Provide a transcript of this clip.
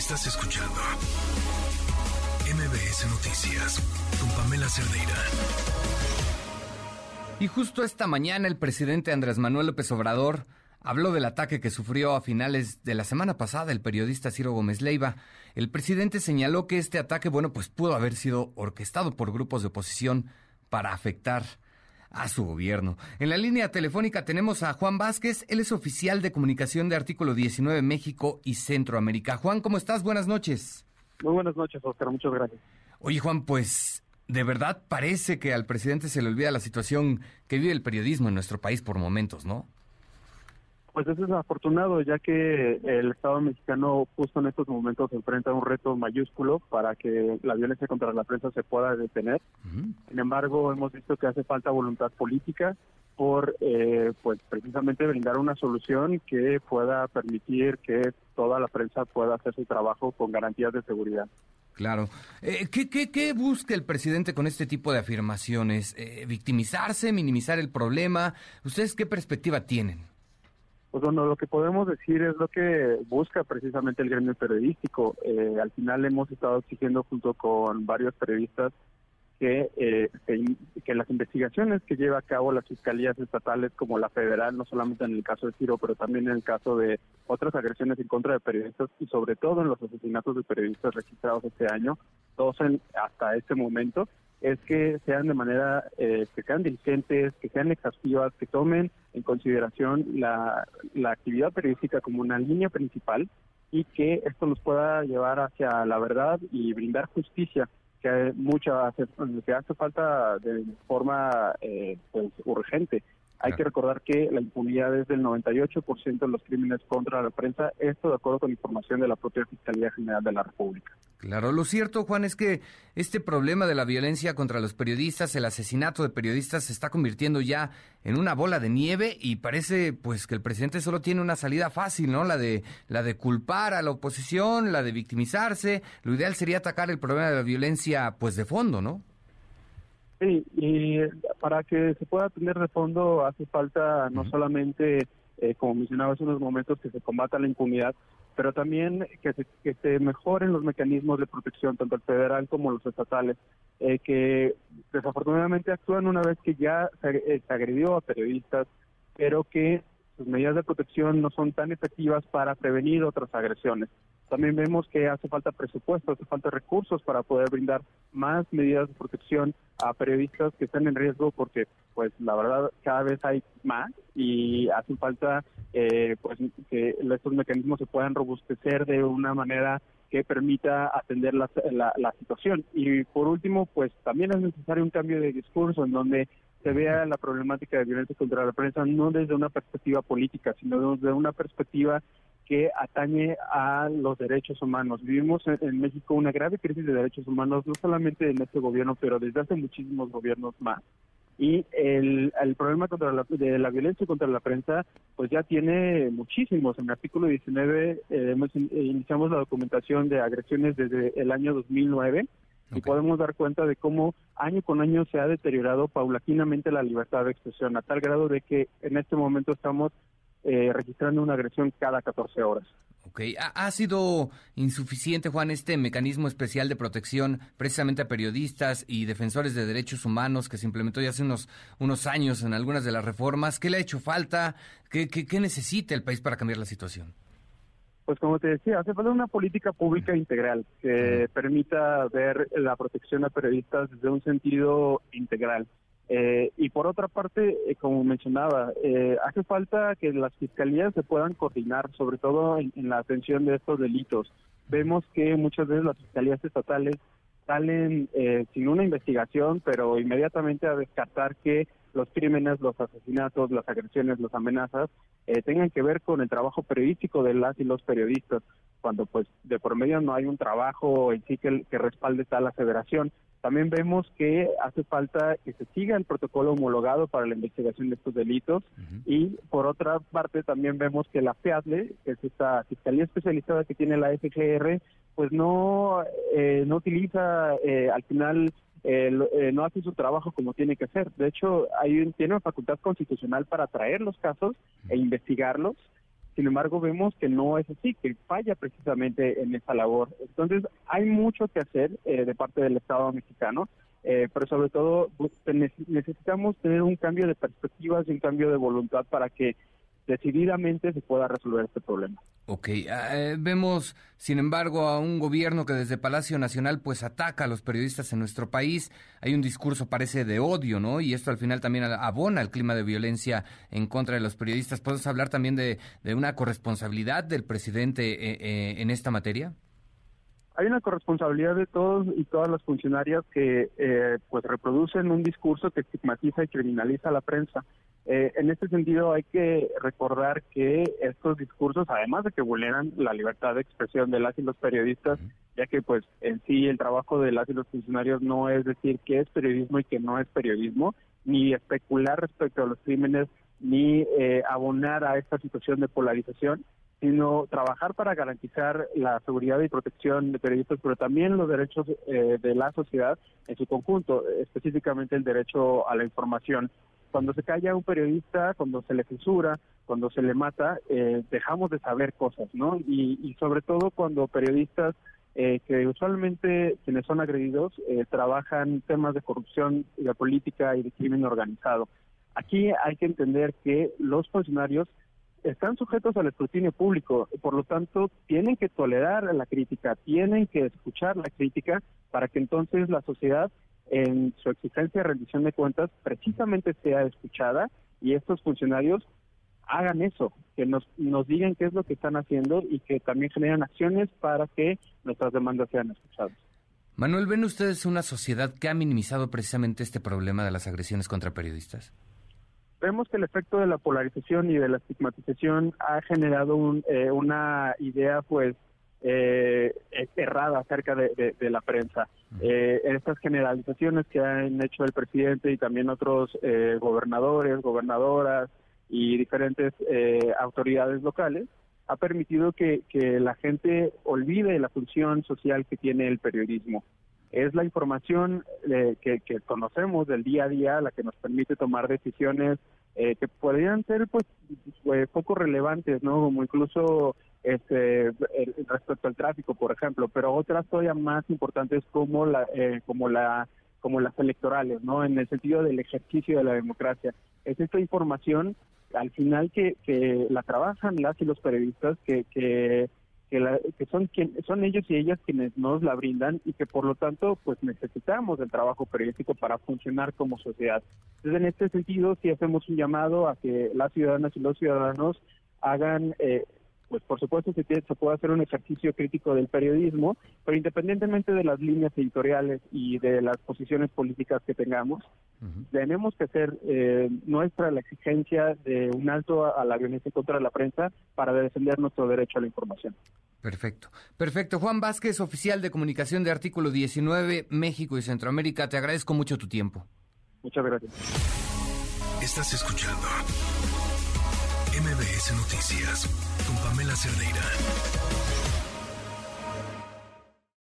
Estás escuchando MBS Noticias con Pamela Cerdeira. Y justo esta mañana el presidente Andrés Manuel López Obrador habló del ataque que sufrió a finales de la semana pasada el periodista Ciro Gómez Leiva. El presidente señaló que este ataque, bueno, pues pudo haber sido orquestado por grupos de oposición para afectar a su gobierno. En la línea telefónica tenemos a Juan Vázquez, él es oficial de comunicación de Artículo 19 México y Centroamérica. Juan, ¿cómo estás? Buenas noches. Muy buenas noches, Oscar, muchas gracias. Oye, Juan, pues de verdad parece que al presidente se le olvida la situación que vive el periodismo en nuestro país por momentos, ¿no? Pues es afortunado, ya que el Estado mexicano justo en estos momentos se enfrenta a un reto mayúsculo para que la violencia contra la prensa se pueda detener. Sin embargo, hemos visto que hace falta voluntad política por, eh, pues precisamente brindar una solución que pueda permitir que toda la prensa pueda hacer su trabajo con garantías de seguridad. Claro. Eh, ¿qué, qué, qué, busca el presidente con este tipo de afirmaciones? Eh, ¿Victimizarse, minimizar el problema? ¿Ustedes qué perspectiva tienen? Pues bueno, lo que podemos decir es lo que busca precisamente el gremio periodístico. Eh, al final hemos estado exigiendo junto con varios periodistas que, eh, que, las investigaciones que lleva a cabo las fiscalías estatales como la federal, no solamente en el caso de Ciro, pero también en el caso de otras agresiones en contra de periodistas y sobre todo en los asesinatos de periodistas registrados este año, todos en, hasta este momento, es que sean de manera, eh, que sean diligentes, que sean exhaustivas, que tomen en consideración la, la actividad periodística como una línea principal y que esto nos pueda llevar hacia la verdad y brindar justicia que mucha que hace falta de forma eh, pues, urgente hay que recordar que la impunidad es del 98% de los crímenes contra la prensa, esto de acuerdo con información de la propia Fiscalía General de la República. Claro, lo cierto, Juan, es que este problema de la violencia contra los periodistas, el asesinato de periodistas, se está convirtiendo ya en una bola de nieve y parece pues que el presidente solo tiene una salida fácil, ¿no? La de la de culpar a la oposición, la de victimizarse. Lo ideal sería atacar el problema de la violencia pues de fondo, ¿no? Sí, y para que se pueda tener de fondo hace falta no solamente, eh, como mencionaba hace unos momentos, que se combata la impunidad, pero también que se, que se mejoren los mecanismos de protección, tanto el federal como los estatales, eh, que desafortunadamente actúan una vez que ya se, eh, se agredió a periodistas, pero que sus medidas de protección no son tan efectivas para prevenir otras agresiones. También vemos que hace falta presupuesto, hace falta recursos para poder brindar más medidas de protección a periodistas que están en riesgo porque pues la verdad cada vez hay más y hace falta eh, pues que estos mecanismos se puedan robustecer de una manera que permita atender la, la, situación. Y por último, pues también es necesario un cambio de discurso en donde se vea la problemática de violencia contra la prensa no desde una perspectiva política, sino desde una perspectiva que atañe a los derechos humanos. Vivimos en, México una grave crisis de derechos humanos, no solamente en este gobierno, pero desde hace muchísimos gobiernos más. Y el, el problema contra la, de la violencia contra la prensa, pues ya tiene muchísimos. En el artículo 19 eh, hemos, eh, iniciamos la documentación de agresiones desde el año 2009 y podemos dar cuenta de cómo año con año se ha deteriorado paulatinamente la libertad de expresión, a tal grado de que en este momento estamos eh, registrando una agresión cada 14 horas. Ok, ¿Ha, sido insuficiente, Juan, este mecanismo especial de protección precisamente a periodistas y defensores de derechos humanos que se implementó ya hace unos, unos años en algunas de las reformas? ¿Qué le ha hecho falta? ¿Qué, qué, necesita el país para cambiar la situación? Pues como te decía, hace falta una política pública integral que permita ver la protección a periodistas desde un sentido integral. Eh, y por otra parte, eh, como mencionaba, eh, hace falta que las fiscalías se puedan coordinar, sobre todo en, la atención de estos delitos. Vemos que muchas veces las fiscalías estatales salen sin una investigación, pero inmediatamente a descartar que los crímenes, los asesinatos, las agresiones, las amenazas tengan que ver con el trabajo periodístico de las y los periodistas, cuando pues de por medio no hay un trabajo en sí que, que respalde tal aseveración. También vemos que hace falta que se siga el protocolo homologado para la investigación de estos delitos y por otra parte también vemos que la FEADLE, que es esta fiscalía especializada que tiene la FGR, pues no eh, no utiliza eh, al final eh, no hace su trabajo como tiene que hacer. De hecho, hay tiene una facultad constitucional para traer los casos e investigarlos Sin embargo, vemos que no es así, que falla precisamente en esa labor. Entonces, hay mucho que hacer eh, de parte del Estado mexicano, eh, pero sobre todo pues, necesitamos tener un cambio de perspectivas y un cambio de voluntad para que decididamente se pueda resolver este problema. Ok, ah, eh, vemos, sin embargo, a un gobierno que desde Palacio Nacional pues ataca a los periodistas en nuestro país. Hay un discurso, parece, de odio, ¿no? Y esto al final también abona el clima de violencia en contra de los periodistas. ¿Podemos hablar también de, una corresponsabilidad del presidente eh, eh, en esta materia? Hay una corresponsabilidad de todos y todas las funcionarias que pues reproducen un discurso que estigmatiza y criminaliza a la prensa. Eh, en este sentido, hay que recordar que estos discursos, además de que vulneran la libertad de expresión de las y los periodistas, ya que pues en sí el trabajo de las y los funcionarios no es decir qué es periodismo y qué no es periodismo, ni especular respecto a los crímenes, ni eh, abonar a esta situación de polarización, sino trabajar para garantizar la seguridad y protección de periodistas, pero también los derechos eh, de la sociedad en su conjunto, específicamente el derecho a la información cuando se calla un periodista, cuando se le censura, cuando se le mata, eh, dejamos de saber cosas, ¿no? Y, sobre todo cuando periodistas eh, que usualmente quienes son agredidos eh, trabajan temas de corrupción, de política y de crimen organizado. Aquí hay que entender que los funcionarios están sujetos al escrutinio público, por lo tanto tienen que tolerar la crítica, tienen que escuchar la crítica para que entonces la sociedad en su exigencia de rendición de cuentas precisamente sea escuchada y estos funcionarios hagan eso, que nos, nos digan qué es lo que están haciendo y que también generen acciones para que nuestras demandas sean escuchadas. Manuel, ¿ven ustedes una sociedad que ha minimizado precisamente este problema de las agresiones contra periodistas? Vemos que el efecto de la polarización y de la estigmatización ha generado un, eh, una idea pues eh, errada acerca de, la prensa. Eh, estas generalizaciones que han hecho el presidente y también otros eh, gobernadores, gobernadoras y diferentes eh, autoridades locales ha permitido que, la gente olvide la función social que tiene el periodismo. Es la información que, que, conocemos del día a día la que nos permite tomar decisiones que podrían ser pues poco relevantes, ¿no? Como incluso este, respecto al tráfico, por ejemplo, pero otras todavía más importantes como la, eh, como la, como las electorales, ¿no? En el sentido del ejercicio de la democracia. Es esta información al final que, que la trabajan las y los periodistas que que, son quien, son ellos y ellas quienes nos la brindan y que por lo tanto pues necesitamos el trabajo periodístico para funcionar como sociedad. Entonces en este sentido sí hacemos un llamado a que las ciudadanas y los ciudadanos hagan eh, pues por supuesto se, se puede hacer un ejercicio crítico del periodismo, pero independientemente de las líneas editoriales y de las posiciones políticas que tengamos, tenemos que hacer eh, nuestra la exigencia de un alto a, la violencia contra la prensa para defender nuestro derecho a la información. Perfecto. Perfecto. Juan Vázquez, oficial de comunicación de Artículo 19, México y Centroamérica, te agradezco mucho tu tiempo. Muchas gracias. Estás escuchando MBS Noticias con Pamela Cerdeira.